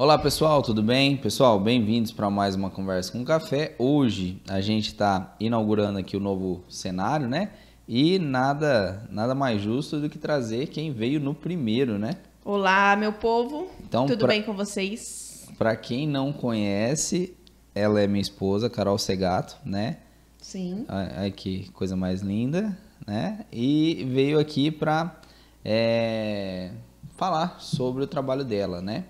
Olá pessoal, tudo bem? Pessoal, bem-vindos para mais uma conversa com café. Hoje a gente está inaugurando aqui o novo cenário, né? E nada, nada mais justo do que trazer quem veio no primeiro, né? Olá, meu povo. Então, tudo pra- bem com vocês? Para quem não conhece, ela é minha esposa, Carol Segato, né? Sim. Ai, que coisa mais linda, né? E veio aqui para falar sobre o trabalho dela, né?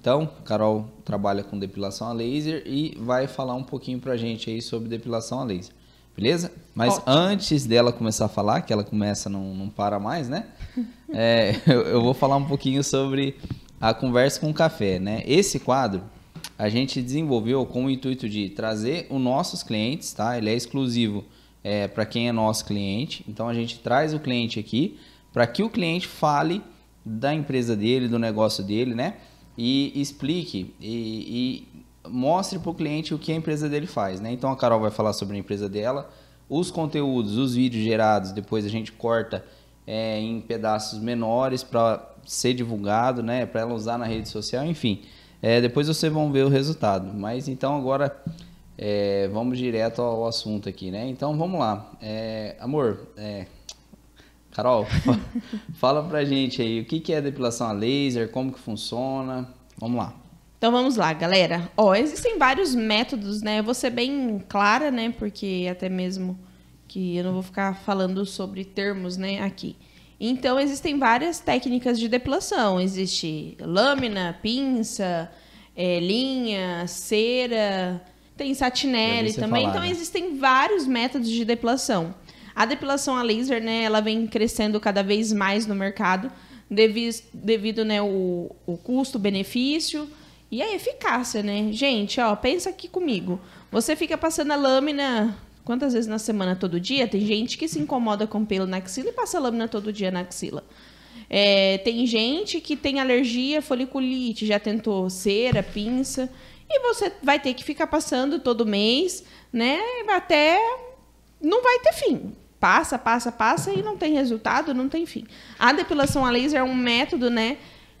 Então, Carol trabalha com depilação a laser e vai falar um pouquinho pra gente aí sobre depilação a laser, beleza? Mas Ótimo. antes dela começar a falar, que ela começa, não, não para mais, né? É, eu, eu vou falar um pouquinho sobre a conversa com o café, né? Esse quadro a gente desenvolveu com o intuito de trazer os nossos clientes, tá? Ele é exclusivo para quem é nosso cliente. Então a gente traz o cliente aqui para que o cliente fale da empresa dele, do negócio dele, né? E explique e, e mostre para o cliente o que a empresa dele faz, né? Então a Carol vai falar sobre a empresa dela, os conteúdos, os vídeos gerados, depois a gente corta é, em pedaços menores para ser divulgado, né? Para ela usar na rede social, enfim. É, depois vocês vão ver o resultado. Mas então agora é, vamos direto ao assunto aqui, né? Então vamos lá. É, amor, é, Carol, fa- fala pra gente aí o que, que é depilação a laser, como que funciona. Vamos lá. Então vamos lá, galera. Ó, existem vários métodos, né? Eu vou ser bem clara, né? Porque até mesmo que eu não vou ficar falando sobre termos, né, aqui. Então existem várias técnicas de depilação. Existe lâmina, pinça, é, linha, cera, tem satinelli também. falar, então né? existem vários métodos de depilação. A depilação a laser, né, ela vem crescendo cada vez mais no mercado devido, devido né, o, o custo-benefício e a eficácia, né? Gente, ó, pensa aqui comigo. Você fica passando a lâmina quantas vezes na semana? Todo dia? Tem gente que se incomoda com pelo na axila e passa lâmina todo dia na axila. É, tem gente que tem alergia, foliculite, já tentou cera, pinça, e você vai ter que ficar passando todo mês, né? Até não vai ter fim. Passa, passa, passa e não tem resultado, não tem fim. A depilação a laser é um método, né,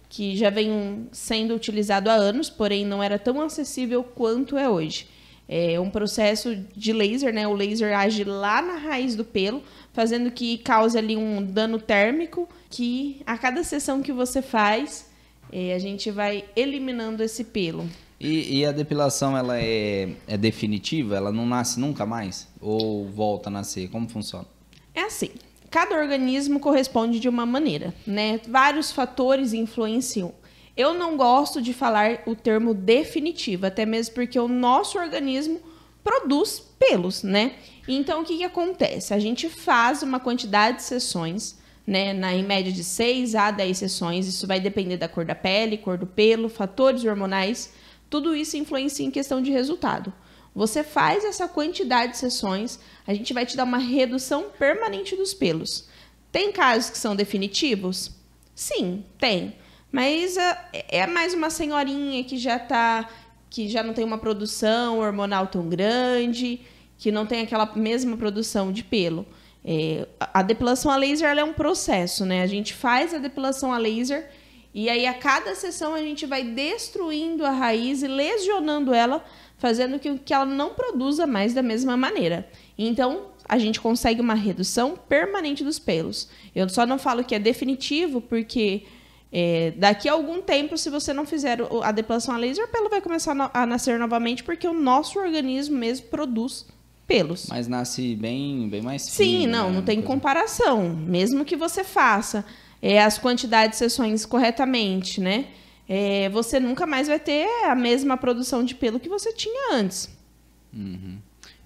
que já vem sendo utilizado há anos, porém não era tão acessível quanto é hoje. É um processo de laser, né? O laser age lá na raiz do pelo, fazendo que cause ali um dano térmico, que a cada sessão que você faz, eh, a gente vai eliminando esse pelo. E, e a depilação, ela é, é definitiva? Ela não nasce nunca mais? Ou volta a nascer? Como funciona? É assim, cada organismo corresponde de uma maneira, né? Vários fatores influenciam. Eu não gosto de falar o termo definitivo, até mesmo porque o nosso organismo produz pelos, né? Então o que, que acontece? A gente faz uma quantidade de sessões, né? Na, em média de 6 a 10 sessões, isso vai depender da cor da pele, cor do pelo, fatores hormonais, tudo isso influencia em questão de resultado. Você faz essa quantidade de sessões, a gente vai te dar uma redução permanente dos pelos. Tem casos que são definitivos? Sim, tem. Mas ah, é mais uma senhorinha que já tá que já não tem uma produção hormonal tão grande, que não tem aquela mesma produção de pelo. É, a depilação a laser é um processo, né? A gente faz a depilação a laser e aí a cada sessão a gente vai destruindo a raiz e lesionando ela, fazendo que, que ela não produza mais da mesma maneira. Então a gente consegue uma redução permanente dos pelos. Eu só não falo que é definitivo porque é, daqui a algum tempo, se você não fizer a depilação a laser, o pelo vai começar a nascer novamente, porque o nosso organismo mesmo produz pelos. Mas nasce bem, bem mais fino. Sim, não, né? não tem comparação. Mesmo que você faça é, as quantidades de sessões corretamente, né? é, você nunca mais vai ter a mesma produção de pelo que você tinha antes.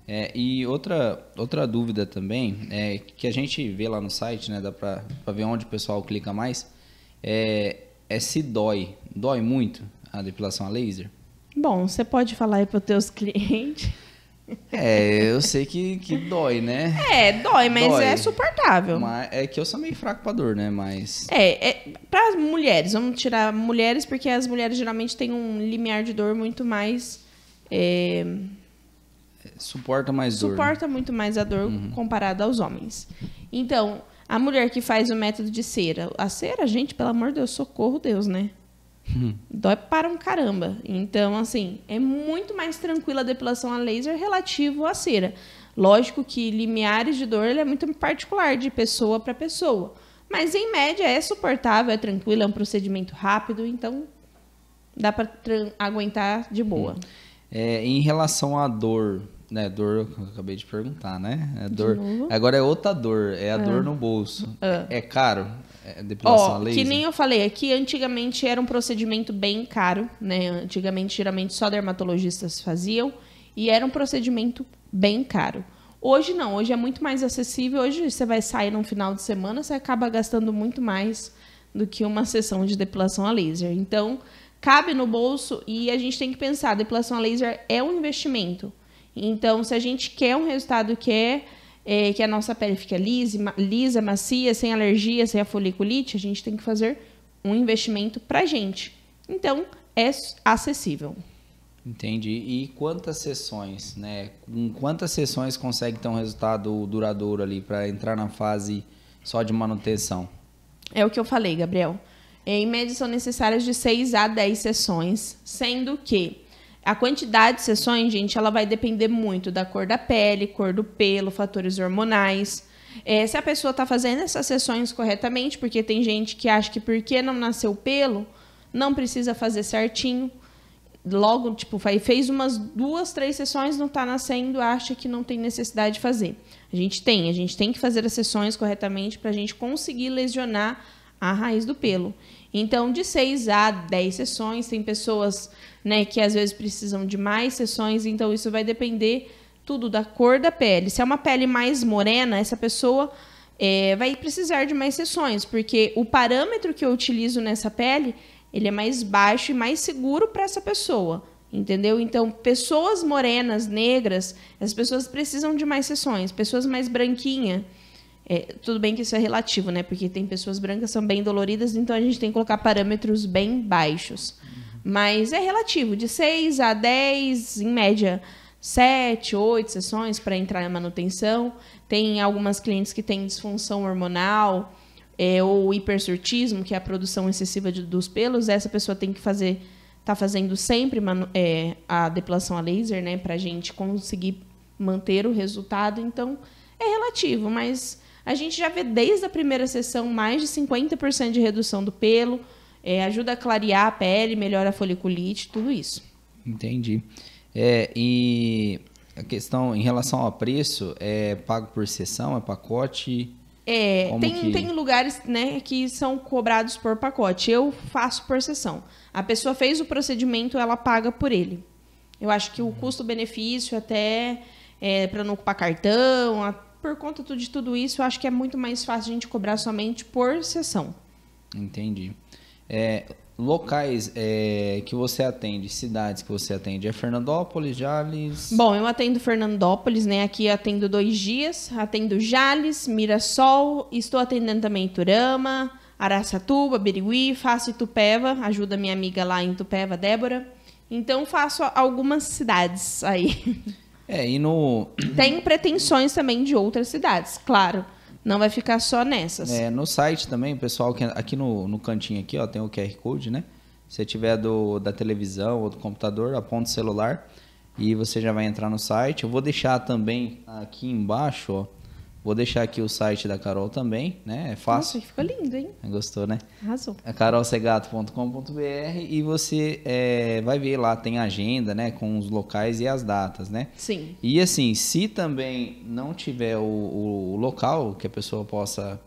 É, e outra, outra dúvida também, é que a gente vê lá no site, né? Dá pra, pra ver onde o pessoal clica mais. É, é se dói. Dói muito a depilação a laser? Bom, você pode falar aí para os teus clientes. É, eu sei que, que dói, né? É, dói, mas Dói. é suportável. Mas é que eu sou meio fraco pra dor, né? Mas. É, é para as mulheres, vamos tirar mulheres, porque as mulheres geralmente têm um limiar de dor muito mais. é, Suporta mais dor. né? suporta muito mais a dor comparado aos homens. Então, a mulher que faz o método de cera, a cera, gente, pelo amor de Deus, socorro Deus, né? Hum. Dói para um caramba. Então, assim, é muito mais tranquila a depilação a laser relativo à cera. Lógico que limiares de dor é muito particular, de pessoa para pessoa. Mas, em média, é suportável, é tranquilo, é um procedimento rápido, então dá para aguentar de boa. É, em relação à dor, né? Dor, eu acabei de perguntar, né? É dor. Agora é outra dor, é a dor Ah. no bolso. Ah. É, é caro? É depilação a Ó, laser? que nem eu falei aqui, antigamente era um procedimento bem caro, né? Antigamente, geralmente, só dermatologistas faziam e era um procedimento bem caro. Hoje não, hoje é muito mais acessível. Hoje você vai sair num final de semana, você acaba gastando muito mais do que uma sessão de depilação a laser. Então, cabe no bolso e a gente tem que pensar, a depilação a laser é um investimento. Então, se a gente quer um resultado que é, é, que a nossa pele fique lisa, lisa, macia, sem alergia, sem a foliculite, a gente tem que fazer um investimento pra gente. Então, é acessível. Entendi. E quantas sessões, né? Com quantas sessões consegue ter um resultado duradouro ali para entrar na fase só de manutenção? É o que eu falei, Gabriel. É, Em média, são necessárias de 6 a 10 sessões, sendo que a quantidade de sessões, gente, ela vai depender muito da cor da pele, cor do pelo, fatores hormonais. É, se a pessoa está fazendo essas sessões corretamente, porque tem gente que acha que porque não nasceu pelo, não precisa fazer certinho. Logo, tipo, fez umas duas, três sessões, não está nascendo, acha que não tem necessidade de fazer. A gente tem, a gente tem que fazer as sessões corretamente para a gente conseguir lesionar a raiz do pelo. Então, de 6 a 10 sessões, tem pessoas né, que às vezes precisam de mais sessões, então isso vai depender tudo da cor da pele. Se é uma pele mais morena, essa pessoa é, vai precisar de mais sessões, porque o parâmetro que eu utilizo nessa pele, ele é mais baixo e mais seguro para essa pessoa. Entendeu? Então, pessoas morenas, negras, as pessoas precisam de mais sessões. Pessoas mais branquinhas, é, tudo bem que isso é relativo, né? Porque tem pessoas brancas que são bem doloridas, então a gente tem que colocar parâmetros bem baixos. Mas é relativo, de 6 a 10, em média, 7, 8 sessões para entrar em manutenção. Tem algumas clientes que têm disfunção hormonal é, ou hipersurtismo, que é a produção excessiva de- dos pelos. Essa pessoa tem que fazer, tá fazendo sempre é, a depilação a laser, né? Para a gente conseguir manter o resultado. Então, é relativo, mas a gente já vê desde a primeira sessão mais de 50% de redução do pelo, é, ajuda a clarear a pele, melhora a foliculite, tudo isso. Entendi. É, e a questão em relação ao preço, é pago por sessão, é pacote? É, Como tem, que- tem lugares né, que são cobrados por pacote. Eu faço por sessão. A pessoa fez o procedimento, ela paga por ele. Eu acho que o custo-benefício, até para não ocupar cartão, a- por conta de tudo isso, eu acho que é muito mais fácil a gente cobrar somente por sessão. Entendi. É, locais é, que você atende, cidades que você atende, é Fernandópolis, Jales? Bom, eu atendo Fernandópolis, né? Aqui eu atendo dois dias, atendo Jales, Mirassol, estou atendendo também Iturama, Araçatuba, Birigui, faço Itupeva, ajuda minha amiga lá em Itupeva, Débora. Então faço algumas cidades aí. É, e no, Tenho pretensões também de outras cidades, claro. Não vai ficar só nessas. é, no site também, o pessoal que aqui no, no cantinho aqui, ó, tem o QR Code, né? Se tiver do, da televisão ou do computador, aponta o celular e você já vai entrar no site. Eu vou deixar também aqui embaixo, ó. Vou deixar aqui o site da Carol também, né? É fácil. Nossa, ficou lindo, hein? Gostou, né? Arrasou. é carolcegato.com.br e você é, vai ver lá, tem agenda, né? Com os locais e as datas, né? Sim. E assim, se também não tiver o, o- o local que a pessoa possa.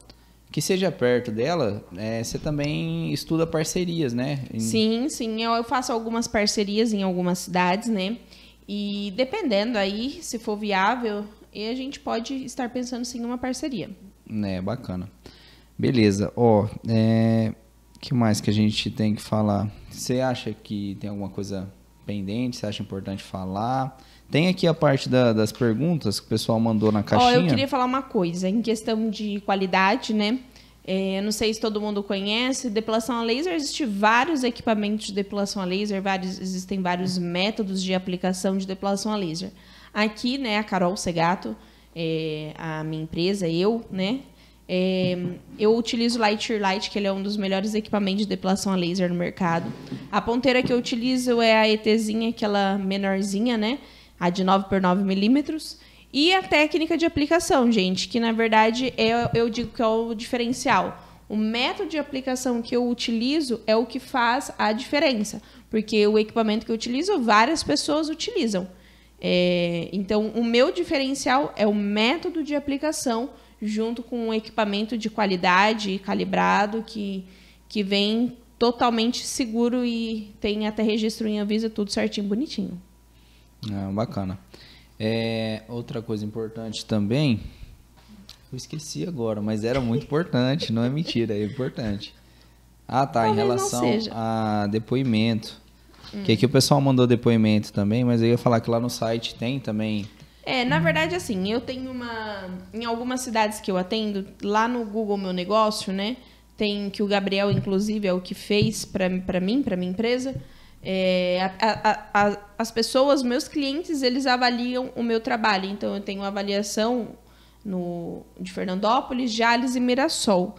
que seja perto dela, é, você também estuda parcerias, né? Em- Sim, sim. Eu, eu faço algumas parcerias em algumas cidades, né? E dependendo aí, se for viável, e a gente pode estar pensando sim em uma parceria. É, bacana. Beleza, ó. É, que mais que a gente tem que falar? Você acha que tem alguma coisa pendente? Você acha importante falar? Tem aqui a parte da- das perguntas que o pessoal mandou na Ó, caixinha. eu queria falar uma coisa, em questão de qualidade, né? É, não sei se todo mundo conhece, depilação a laser, existem vários equipamentos de depilação a laser, vários, existem vários métodos de aplicação de depilação a laser. Aqui, né, a Carol Segato, é, a minha empresa, eu, né, É, eu utilizo Lightyear Light, que ele é um dos melhores equipamentos de depilação a laser no mercado. A ponteira que eu utilizo é a ETzinha, aquela menorzinha, né? A de 9 por 9 milímetros. E a técnica de aplicação, gente, que na verdade é, eu digo que é o diferencial. O método de aplicação que eu utilizo é o que faz a diferença, porque o equipamento que eu utilizo, várias pessoas utilizam. É, então, o meu diferencial é o método de aplicação junto com um equipamento de qualidade calibrado que, que vem totalmente seguro e tem até registro em avisa, tudo certinho, bonitinho. Ah, bacana. É, outra coisa importante também, eu esqueci agora, mas era muito importante, não é mentira, é importante. Ah, tá, Talvez em relação a depoimento. Que aqui o pessoal mandou depoimento também, mas eu ia falar que lá no site tem também é, na verdade, assim, eu tenho uma. Em algumas cidades que eu atendo, lá no Google Meu Negócio, né? Tem que o Gabriel, inclusive, é o que fez para mim, para minha empresa. É, a, a, a, as pessoas, meus clientes, eles avaliam o meu trabalho. Então, eu tenho avaliação no, de Fernandópolis, Jales e Mirassol.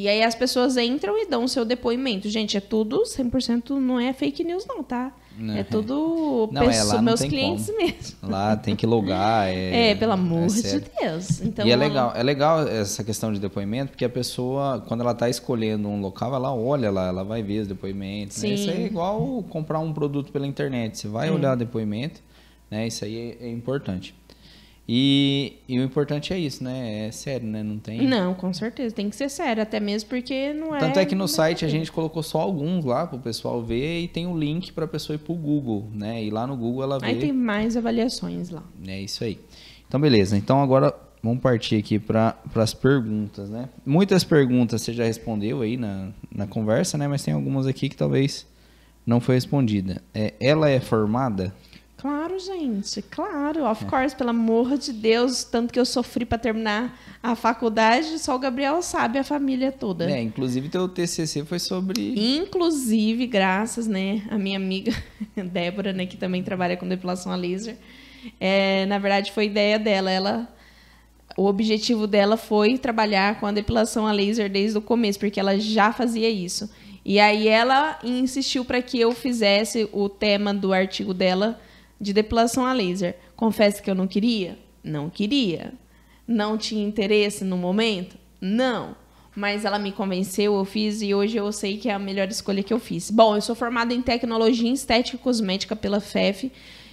E aí as pessoas entram e dão o seu depoimento. Gente, é tudo 100% não é fake news não, tá? Não, é tudo não, pessoa, é, meus clientes como. mesmo. Lá tem que logar. É, é pelo amor é de Deus. Então, e é legal, é legal essa questão de depoimento, porque a pessoa, quando ela está escolhendo um local, ela olha lá, ela vai ver os depoimentos. Né? Isso é igual comprar um produto pela internet. Você vai olhar o depoimento, né? Isso aí é, é importante. E, e, o importante é isso, né? É sério, né? Não tem. Não, com certeza. Tem que ser sério, até mesmo porque não é. Tanto é que no site a gente colocou só alguns lá para o pessoal ver e tem o um link para a pessoa ir para o Google, né? E lá no Google ela vê. Aí tem mais avaliações lá. É isso aí. Então, beleza. Então agora vamos partir aqui para as perguntas, né? Muitas perguntas você já respondeu aí na, na conversa, né? Mas tem algumas aqui que talvez não foi respondida. É, ela é formada? Claro, gente, claro, of é. course, pelo amor de Deus, tanto que eu sofri para terminar a faculdade, só o Gabriel sabe, a família toda. É, inclusive teu TCC foi sobre... Inclusive, graças, né, a minha amiga Débora, né, que também trabalha com depilação a laser, é, na verdade foi ideia dela, ela... O objetivo dela foi trabalhar com a depilação a laser desde o começo, porque ela já fazia isso. E aí ela insistiu para que eu fizesse o tema do artigo dela de depilação a laser. Confesso que eu não queria? Não queria. Não tinha interesse no momento? Não. Mas ela me convenceu, eu fiz e hoje eu sei que é a melhor escolha que eu fiz. Bom, eu sou formada em Tecnologia em Estética e Cosmética pela FEF.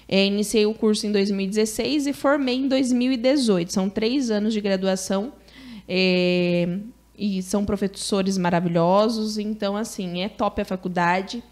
É, iniciei o curso em 2016 e formei em 2018. São três anos de graduação. É, e são professores maravilhosos. Então, assim, é top a faculdade.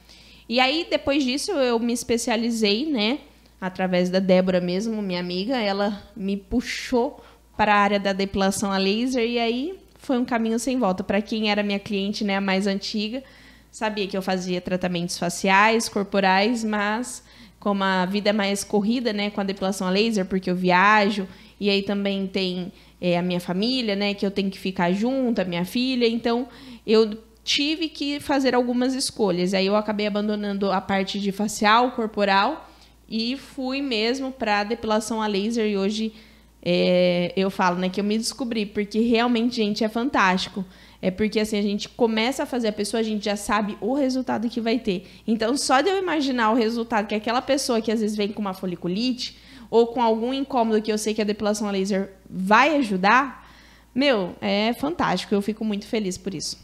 E aí, depois disso, eu me especializei, né? Através da Débora mesmo, minha amiga, ela me puxou para a área da depilação a laser e aí foi um caminho sem volta. Para quem era minha cliente, né, a mais antiga, sabia que eu fazia tratamentos faciais, corporais, mas como a vida é mais corrida, né, com a depilação a laser, porque eu viajo e aí também tem é, a minha família, né, que eu tenho que ficar junto, a minha filha, então eu tive que fazer algumas escolhas. Aí eu acabei abandonando a parte de facial, corporal e fui mesmo para depilação a laser e hoje é, eu falo né, que eu me descobri, porque realmente, gente, é fantástico. É porque assim, a gente começa a fazer a pessoa, a gente já sabe o resultado que vai ter. Então, só de eu imaginar o resultado que aquela pessoa que às vezes vem com uma foliculite ou com algum incômodo que eu sei que a depilação a laser vai ajudar, meu, é fantástico. Eu fico muito feliz por isso.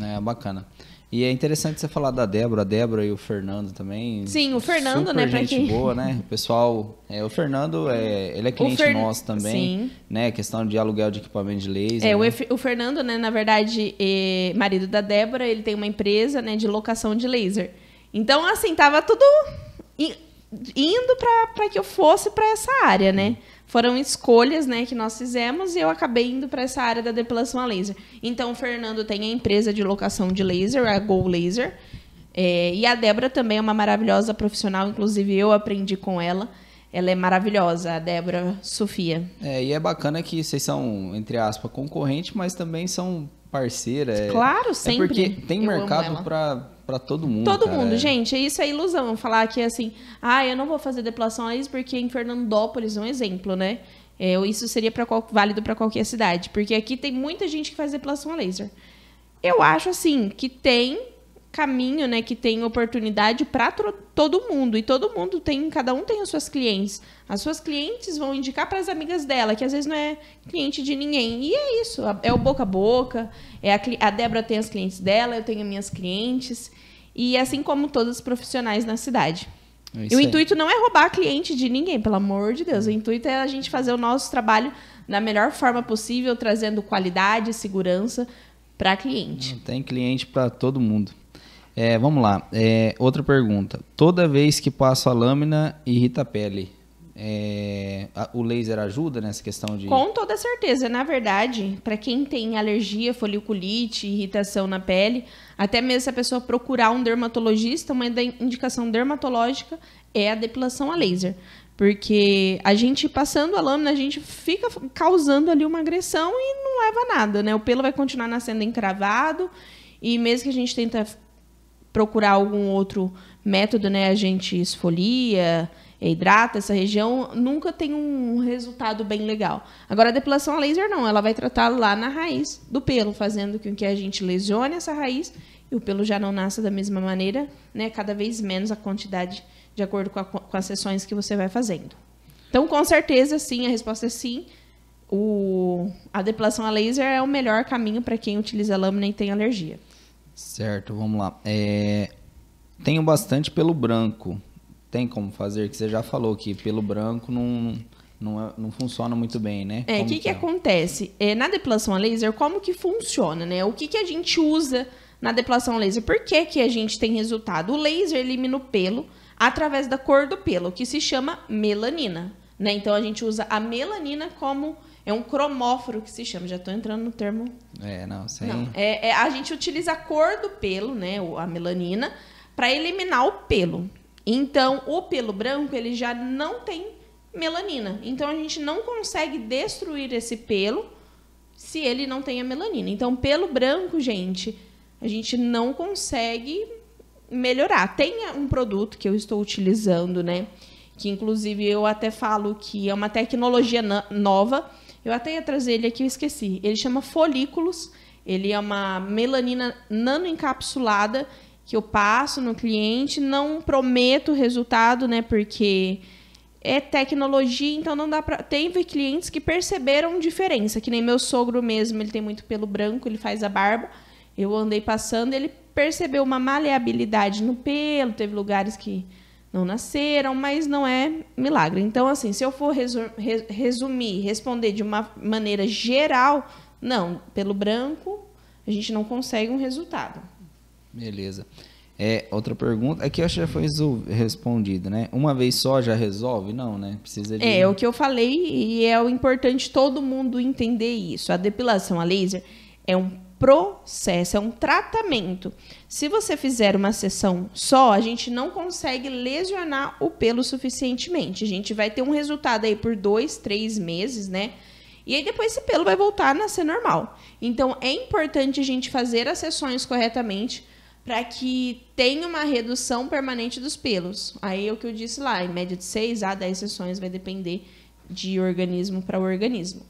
É bacana. E é interessante você falar da Débora, a Débora e o Fernando também. Sim, o Fernando, super né? gente quem... boa, né? O pessoal, é, o Fernando, é, ele é cliente Fer... nosso também, Sim. né? Questão de aluguel de equipamento de laser. É, né? o, o Fernando, né? Na verdade, é marido da Débora, ele tem uma empresa, né? De locação de laser. Então, assim, tava tudo indo para que eu fosse para essa área, né? Foram escolhas, né, que nós fizemos e eu acabei indo para essa área da depilação a laser. Então, o Fernando tem a empresa de locação de laser, a Go Laser. É, e a Débora também é uma maravilhosa profissional, inclusive eu aprendi com ela. Ela é maravilhosa, a Débora Sofia. É, e é bacana que vocês são, entre aspas, concorrente, mas também são parceira. É, claro, sempre. É porque tem mercado para para todo mundo. Todo cara. mundo, é. gente. Isso é ilusão. Falar que assim, ah, eu não vou fazer depilação a laser porque em Fernandópolis, um exemplo, né? É, isso seria pra qual, válido para qualquer cidade, porque aqui tem muita gente que faz depilação a laser. Eu acho assim que tem caminho, né, que tem oportunidade para todo mundo e todo mundo tem, cada um tem as suas clientes. As suas clientes vão indicar para as amigas dela, que às vezes não é cliente de ninguém. E é isso, é o boca a boca. É a, a Débora tem as clientes dela, eu tenho as minhas clientes e assim como todos os profissionais na cidade. É e o intuito não é roubar cliente de ninguém, pelo amor de Deus. O intuito é a gente fazer o nosso trabalho da melhor forma possível, trazendo qualidade e segurança para cliente. Tem cliente para todo mundo. É, vamos lá. É, outra pergunta. Toda vez que passo a lâmina, irrita a pele. É, a, o laser ajuda nessa questão de. Com toda certeza. Na verdade, para quem tem alergia, foliculite, irritação na pele, até mesmo se a pessoa procurar um dermatologista, uma indicação dermatológica é a depilação a laser. Porque a gente passando a lâmina, a gente fica causando ali uma agressão e não leva a nada, né? O pelo vai continuar nascendo encravado e mesmo que a gente tenta procurar algum outro método, né? A gente esfolia, hidrata essa região, nunca tem um resultado bem legal. Agora, a depilação a laser não, ela vai tratar lá na raiz do pelo, fazendo com que a gente lesione essa raiz e o pelo já não nasça da mesma maneira, né? Cada vez menos a quantidade de acordo com, a, com as sessões que você vai fazendo. Então, com certeza, sim, a resposta é sim. O, a depilação a laser é o melhor caminho para quem utiliza lâmina e tem alergia. Certo, vamos lá. É, tenho bastante pelo branco. Tem como fazer? Que você já falou que pelo branco não, não, não funciona muito bem, né? É, o que, que, que é? acontece? É, na depilação a laser, como que funciona, né? O que, que a gente usa na depilação a laser? Por que, que a gente tem resultado? O laser elimina o pelo através da cor do pelo, que se chama melanina. Né? Então a gente usa a melanina como é um cromóforo que se chama. Já estou entrando no termo. É, não, sem. Não, é, é, a gente utiliza a cor do pelo, né? A melanina, para eliminar o pelo. Então, o pelo branco, ele já não tem melanina. Então, a gente não consegue destruir esse pelo se ele não tem a melanina. Então, pelo branco, gente, a gente não consegue melhorar. Tem um produto que eu estou utilizando, né? Que inclusive eu até falo que é uma tecnologia nova eu até ia trazer ele aqui, eu esqueci. Ele chama folículos. Ele é uma melanina nanoencapsulada que eu passo no cliente. Não prometo resultado, né? Porque é tecnologia, então não dá para. Teve clientes que perceberam diferença, que nem meu sogro mesmo, ele tem muito pelo branco, ele faz a barba. Eu andei passando, ele percebeu uma maleabilidade no pelo, teve lugares que não nasceram, mas não é milagre. Então, assim, se eu for resumir, responder de uma maneira geral, não, pelo branco, a gente não consegue um resultado. Beleza. É, outra pergunta, aqui eu acho que já foi respondido, né? Uma vez só já resolve? Não, né? Precisa de... É, o que eu falei e é o importante todo mundo entender isso. A depilação a laser é um processo, é um tratamento. Se você fizer uma sessão só, a gente não consegue lesionar o pelo suficientemente. A gente vai ter um resultado aí por dois, três meses, né? E aí depois esse pelo vai voltar a nascer normal. Então é importante a gente fazer as sessões corretamente para que tenha uma redução permanente dos pelos. Aí é o que eu disse lá, em média de 6 a 10 sessões vai depender de organismo para organismo.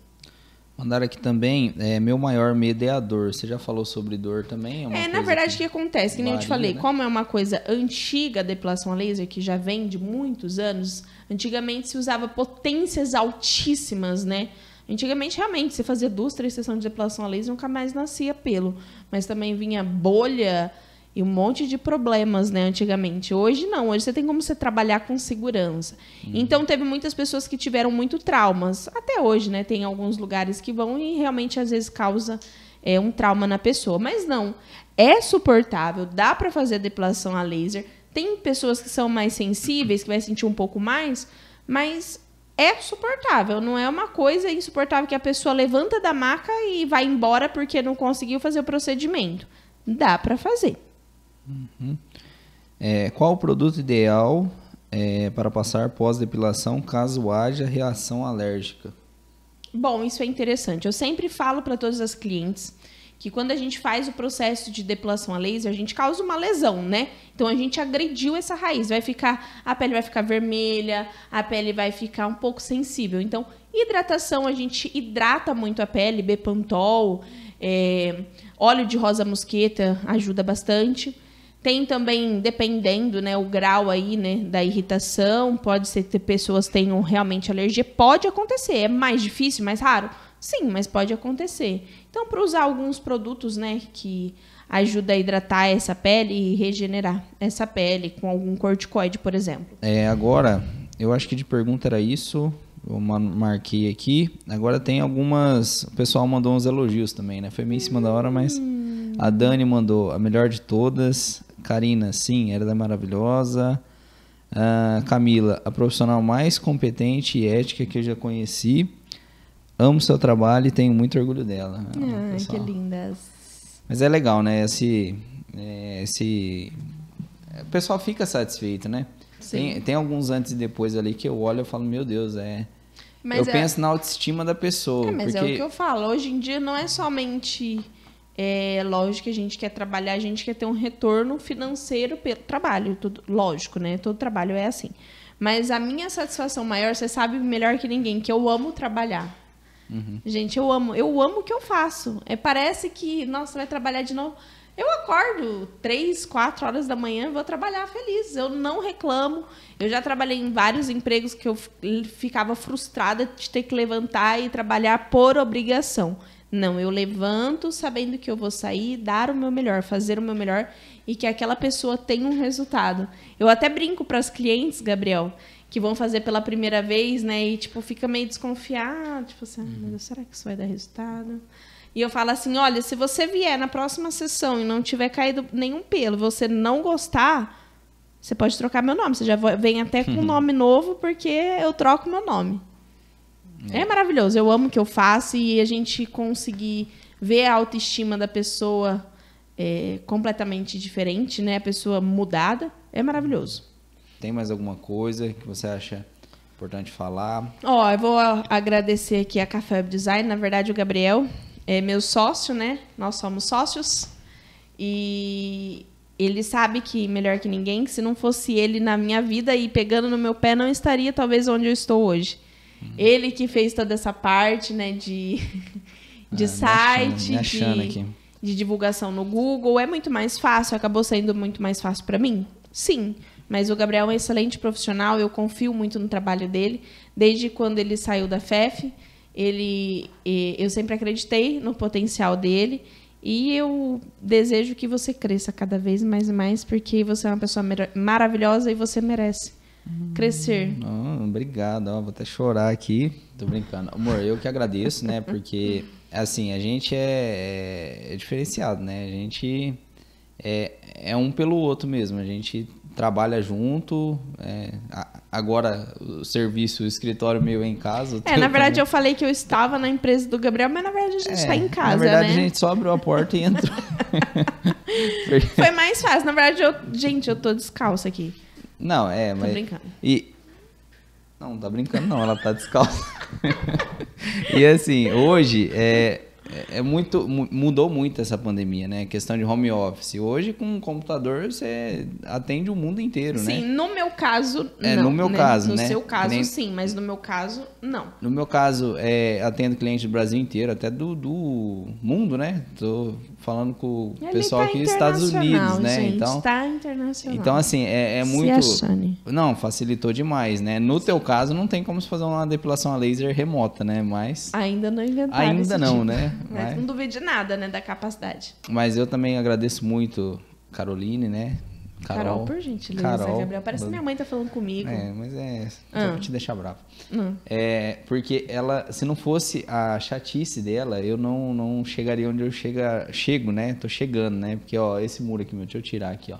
Mandaram aqui também, é, meu maior medo é a dor. Você já falou sobre dor também? É, é na verdade, o que, que acontece? Que nem varia, eu te falei, né? como é uma coisa antiga a depilação a laser, que já vem de muitos anos, antigamente se usava potências altíssimas, né? Antigamente, realmente, você fazia duas, três sessões de depilação a laser nunca mais nascia pelo. Mas também vinha bolha, e um monte de problemas, né, antigamente. Hoje não, hoje você tem como você trabalhar com segurança. Uhum. Então teve muitas pessoas que tiveram muito traumas. Até hoje, né, tem alguns lugares que vão e realmente às vezes causa é, um trauma na pessoa, mas não. É suportável, dá para fazer depilação a laser. Tem pessoas que são mais sensíveis, que vai sentir um pouco mais, mas é suportável, não é uma coisa insuportável que a pessoa levanta da maca e vai embora porque não conseguiu fazer o procedimento. Dá para fazer. Uhum. É, qual o produto ideal é, para passar pós-depilação caso haja reação alérgica? Bom, isso é interessante. Eu sempre falo para todas as clientes que quando a gente faz o processo de depilação a laser, a gente causa uma lesão, né? Então a gente agrediu essa raiz, vai ficar a pele vai ficar vermelha, a pele vai ficar um pouco sensível. Então, Hidratação, a gente hidrata muito a pele, Bepantol, é, óleo de rosa mosqueta ajuda bastante. Tem também, dependendo, né, o grau aí, né, da irritação, pode ser que pessoas tenham realmente alergia, pode acontecer. É mais difícil, mais raro? Sim, mas pode acontecer. Então, para usar alguns produtos, né, que ajuda a hidratar essa pele e regenerar essa pele com algum corticoide, por exemplo. É, agora, eu acho que de pergunta era isso. Eu marquei aqui. Agora tem algumas. O pessoal mandou uns elogios também, né? Foi meio em cima da hora, mas a Dani mandou a melhor de todas. Karina, sim, ela é maravilhosa. Uh, Camila, a profissional mais competente e ética que eu já conheci. Amo seu trabalho e tenho muito orgulho dela. Ah, que lindas. Mas é legal, né? Esse, é, esse... O pessoal fica satisfeito, né? Tem, tem alguns antes e depois ali que eu olho e falo, meu Deus, é... Mas eu é... penso na autoestima da pessoa. É, mas porque... é o que eu falo. Hoje em dia não é somente é lógico que a gente quer trabalhar, a gente quer ter um retorno financeiro pelo trabalho. Tudo, lógico, né? Todo trabalho é assim. Mas a minha satisfação maior, você sabe melhor que ninguém, que eu amo trabalhar. Uhum. Gente, eu amo. Eu amo o que eu faço. É, parece que, nossa, vai trabalhar de novo. Eu acordo três, quatro horas da manhã e vou trabalhar feliz. Eu não reclamo. Eu já trabalhei em vários empregos que eu ficava frustrada de ter que levantar e trabalhar por obrigação. Não, eu levanto sabendo que eu vou sair, dar o meu melhor, fazer o meu melhor e que aquela pessoa tenha um resultado. Eu até brinco para os clientes, Gabriel, que vão fazer pela primeira vez, né? E tipo fica meio desconfiado, tipo assim, ah, meu Deus, será que isso vai dar resultado? E eu falo assim, olha, se você vier na próxima sessão e não tiver caído nenhum pelo, você não gostar, você pode trocar meu nome. Você já vem até com um nome novo porque eu troco meu nome. É. é maravilhoso. Eu amo o que eu faço e a gente conseguir ver a autoestima da pessoa é, completamente diferente, né? A pessoa mudada, é maravilhoso. Tem mais alguma coisa que você acha importante falar? Ó, oh, eu vou agradecer aqui a Café Web Design, na verdade o Gabriel é meu sócio, né? Nós somos sócios e ele sabe que melhor que ninguém, que se não fosse ele na minha vida e pegando no meu pé, não estaria talvez onde eu estou hoje. Ele que fez toda essa parte, né, de, de ah, site, me achando, me de, de divulgação no Google. É muito mais fácil, acabou sendo muito mais fácil para mim? Sim. Mas o Gabriel é um excelente profissional, eu confio muito no trabalho dele. Desde quando ele saiu da FEF, ele, eu sempre acreditei no potencial dele. E eu desejo que você cresça cada vez mais e mais, porque você é uma pessoa maravilhosa e você merece crescer. Obrigado, vou até chorar aqui. Tô brincando. Amor, eu que agradeço, né? Porque, assim, a gente é, é, é diferenciado, né? A gente é, é um pelo outro mesmo. A gente trabalha junto. É, agora o serviço, o escritório meu é em casa. É, na verdade eu falei que eu estava na empresa do Gabriel, mas na verdade a gente está é, em casa, Na verdade né? a gente só abriu a porta e entrou. Foi mais fácil. Na verdade, eu, gente, eu tô descalça aqui. Não, é, mas. Tô brincando. E. Não, não tá brincando, não, ela tá descalça. e assim, hoje, é, é, é muito mudou muito essa pandemia, né? A questão de home office. Hoje com um computador você atende o mundo inteiro, sim, né? Sim, no meu caso, é, não, no meu né? caso, no né? No seu caso, nem... sim, mas no meu caso, não. No meu caso, é, atendo clientes do Brasil inteiro, até do, do mundo, né? Tô falando com o pessoal tá aqui dos Estados Unidos, né? Gente, então, tá internacional. Então assim, é, é muito Não, facilitou demais, né? No teu caso não tem como se fazer uma depilação a laser remota, né? Mas Ainda não inventaram Ainda não, tipo. né? Mas, Mas não duvide nada, né, da capacidade. Mas eu também agradeço muito Caroline, né? Carol, Carol por gentileza, Carol, Gabriel. Parece que minha mãe tá falando comigo. É, mas é só ah. pra te deixar bravo. Ah. É, porque ela, se não fosse a chatice dela, eu não, não chegaria onde eu chega, chego, né? Tô chegando, né? Porque, ó, esse muro aqui, meu, deixa eu tirar aqui, ó.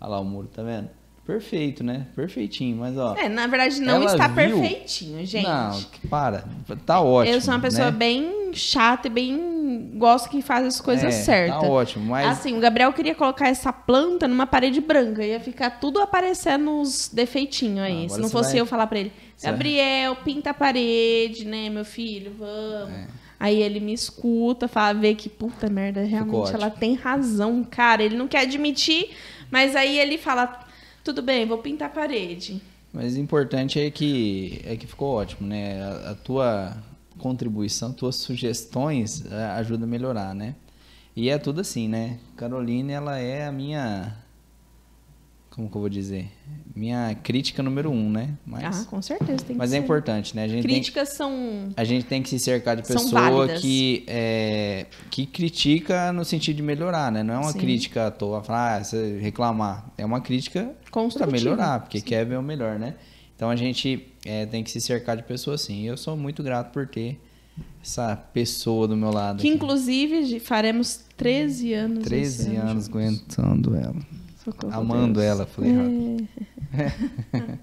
Olha lá o muro, tá vendo? Perfeito, né? Perfeitinho, mas ó. É, na verdade não está viu... perfeitinho, gente. Não, para. Tá ótimo. Eu sou uma pessoa né? bem chata e bem gosto que faz as coisas é, certas. Tá ótimo, mas assim, o Gabriel queria colocar essa planta numa parede branca, ia ficar tudo aparecendo os defeitinhos aí. Ah, Se não fosse vai... eu falar para ele, Gabriel, pinta a parede, né, meu filho, vamos. É. Aí ele me escuta, fala, vê que puta merda, realmente ela tem razão, cara. Ele não quer admitir, mas aí ele fala, tudo bem, vou pintar a parede. Mas o importante é que, é que ficou ótimo, né? A, a tua contribuição, tuas sugestões é, ajudam a melhorar, né? E é tudo assim, né? Caroline, ela é a minha. Como que eu vou dizer? Minha crítica número um, né? Mas, ah, com certeza tem mas que é ser. importante, né? A gente tem, Críticas são. a gente tem que se cercar de pessoa que, é, que critica no sentido de melhorar, né? Não é uma Sim. crítica à toa, falar, ah, reclamar. É uma crítica para melhorar, porque quer ver o melhor, né? Então a gente é, tem que se cercar de pessoas assim. E eu sou muito grato por ter essa pessoa do meu lado. Que aqui. inclusive faremos 13 anos. esse 13 ano anos aguentando ela. Socorro, Amando Deus. ela, falei errado. É.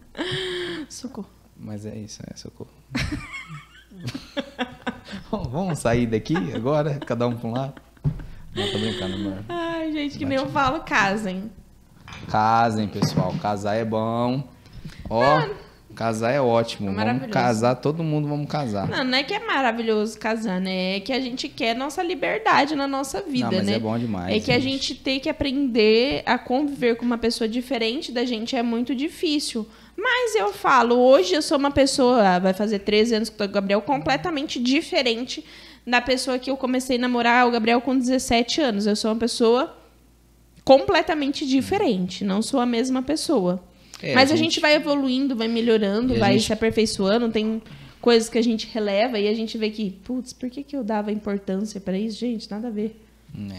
Socorro. Mas é isso, é socorro. Vamos sair daqui agora, cada um para um lado? Não, tô brincando, amor. Ai, gente, que nem eu falo, casem. Casem, pessoal. Casar é bom. Ó, casar é ótimo. É vamos casar, todo mundo vamos casar. Não, não é que é maravilhoso casar, né? É que a gente quer nossa liberdade na nossa vida, Não, mas né? é bom demais. É que a gente tem que aprender a conviver com uma pessoa diferente da gente é muito difícil. Mas eu falo, hoje eu sou uma pessoa, vai fazer 13 anos que tô com o Gabriel, completamente diferente da pessoa que eu comecei a namorar o Gabriel com 17 anos. Eu sou uma pessoa completamente diferente, não sou a mesma pessoa. É, Mas a gente- gente vai evoluindo, vai melhorando, E vai gente- se aperfeiçoando, tem coisas que a gente releva e a gente vê que, putz, por que, que eu dava importância pra isso? Gente, nada a ver.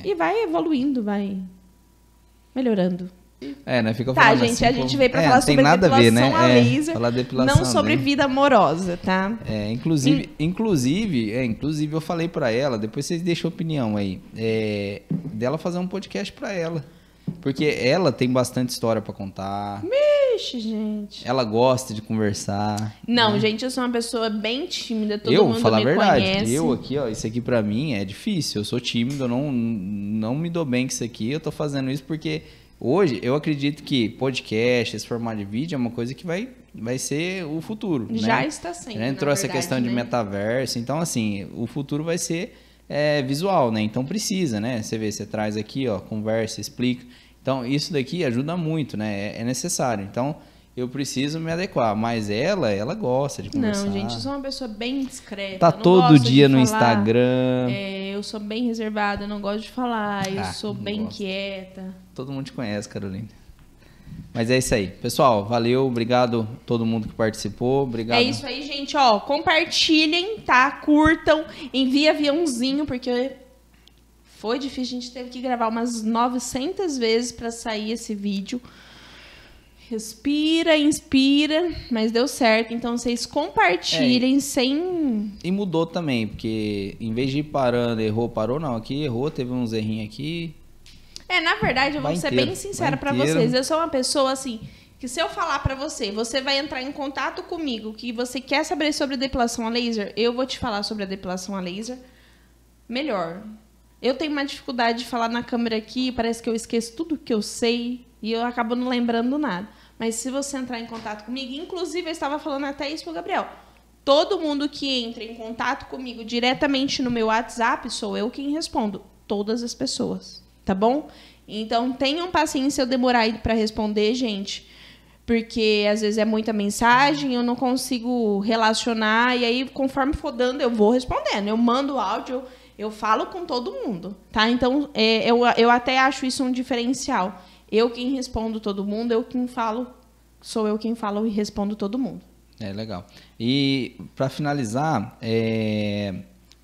É. E vai evoluindo, vai melhorando. É, né? Fica Tá, gente, assim, a gente veio pra é, falar sobre nada a ver, né? depilação a É, laser, falar depilação não sobre né? vida amorosa, tá? É, inclusive, inclusive, é, inclusive eu falei pra ela, depois vocês deixam a opinião aí, é, dela fazer um podcast pra ela. Porque ela tem bastante história pra contar, Ixi, gente. ela gosta de conversar. Não, gente, eu sou uma pessoa bem tímida, todo Né? eu, mundo falar a me verdade, conhece. eu aqui, ó, isso aqui pra mim é difícil, eu sou tímido, eu não, não me dou bem com isso aqui, eu tô fazendo isso porque hoje eu acredito que podcast, esse formato de vídeo é uma coisa que vai, vai ser o futuro, Já né? está sendo, Já entrou essa verdade, questão de né? metaverso, então assim, o futuro vai ser é, visual, né? Então precisa, né? Você vê, você traz aqui, ó, conversa, explica. Então isso daqui ajuda muito, né? É, é necessário. Então eu preciso me adequar, mas ela, ela gosta de conversar. Não, gente, eu sou uma pessoa bem discreta. Tá todo dia no falar. Instagram. É, eu sou bem reservada, não gosto de falar, eu Ah, sou bem gosto. quieta. Todo mundo te conhece, Carolina. Mas é isso aí. Pessoal, valeu, obrigado a todo mundo que participou. Obrigado. É isso aí, gente, ó, compartilhem, tá? Curtam, envia aviãozinho, porque foi difícil, a gente teve que gravar umas 900 vezes pra sair esse vídeo. Respira, inspira, mas deu certo. Então vocês É. compartilhem sem E mudou também, porque em vez de ir parando, errou, parou, não. Aqui errou, teve uns errinhos aqui. É, na verdade, eu vou Vai ser inteiro, bem sincera inteiro. vocês. Eu sou uma pessoa assim que se eu falar pra você, você vai entrar em contato comigo, que você quer saber sobre depilação a laser, eu vou te falar sobre a depilação a laser melhor. Eu tenho uma dificuldade de falar na câmera aqui, parece que eu esqueço tudo que eu sei e eu acabo não lembrando nada. Mas se você entrar em contato comigo, inclusive eu estava falando até isso pro Gabriel. Todo mundo que entra em contato comigo diretamente no meu WhatsApp, sou eu quem respondo. Todas as pessoas. Tá bom? Então tenham paciência eu demorar para responder, gente. Porque às vezes é muita mensagem, eu não consigo relacionar, e aí, conforme for dando, eu vou respondendo. Eu mando áudio, eu, falo com todo mundo, tá? Então, é, eu, eu até acho isso um diferencial. Eu quem respondo todo mundo, eu quem falo, sou eu quem falo e respondo todo mundo. É legal. E pra finalizar, é,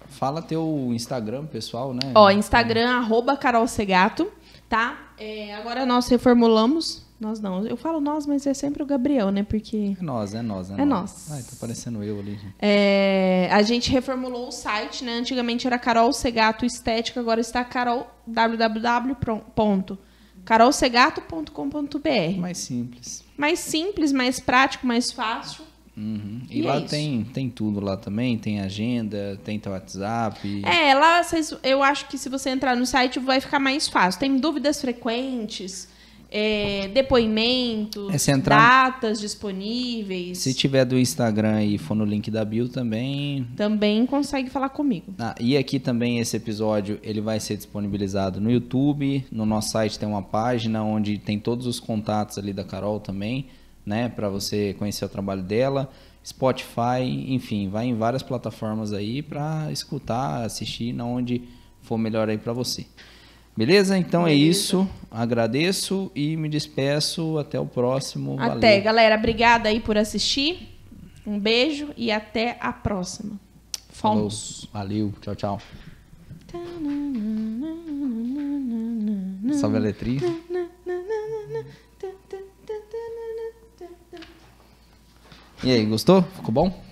fala teu Instagram, pessoal, né? Ó, Instagram, arroba Carol Segato, tá? É, agora nós reformulamos. Nós não, eu falo nós, mas é sempre o Gabriel, né? Porque É nós, é nós, é, É nós. nós. Ai, tá parecendo eu ali. gente. É, a gente reformulou o site, né? Antigamente era Carol Segato Estética, agora está Carol www.carolsegato.com.br. Mais simples. Mais simples, mais prático, mais fácil. Uhum. E, E é lá isso. tem, tem tudo lá também, tem agenda, tem teu WhatsApp. É, lá vocês- eu acho que se você entrar no site vai ficar mais fácil. Tem dúvidas frequentes, é, depoimentos, É, entrar- datas disponíveis. Se tiver do Instagram e for no link da bio também. Também consegue falar comigo. Ah, e aqui também esse episódio ele vai ser disponibilizado no YouTube. No nosso site tem uma página onde tem todos os contatos ali da Carol também. né, para você conhecer o trabalho dela. Spotify, enfim, vai em várias plataformas aí para escutar, assistir, na onde for melhor aí para você. Beleza? Então é Beleza. é isso. Agradeço e me despeço. Até o próximo. Até, Valeu. galera. Obrigada aí por assistir. Um beijo e até a próxima. Falou. Fomos. Valeu. Tchau, tchau. Salve a letrinha. E aí, gostou? Ficou bom?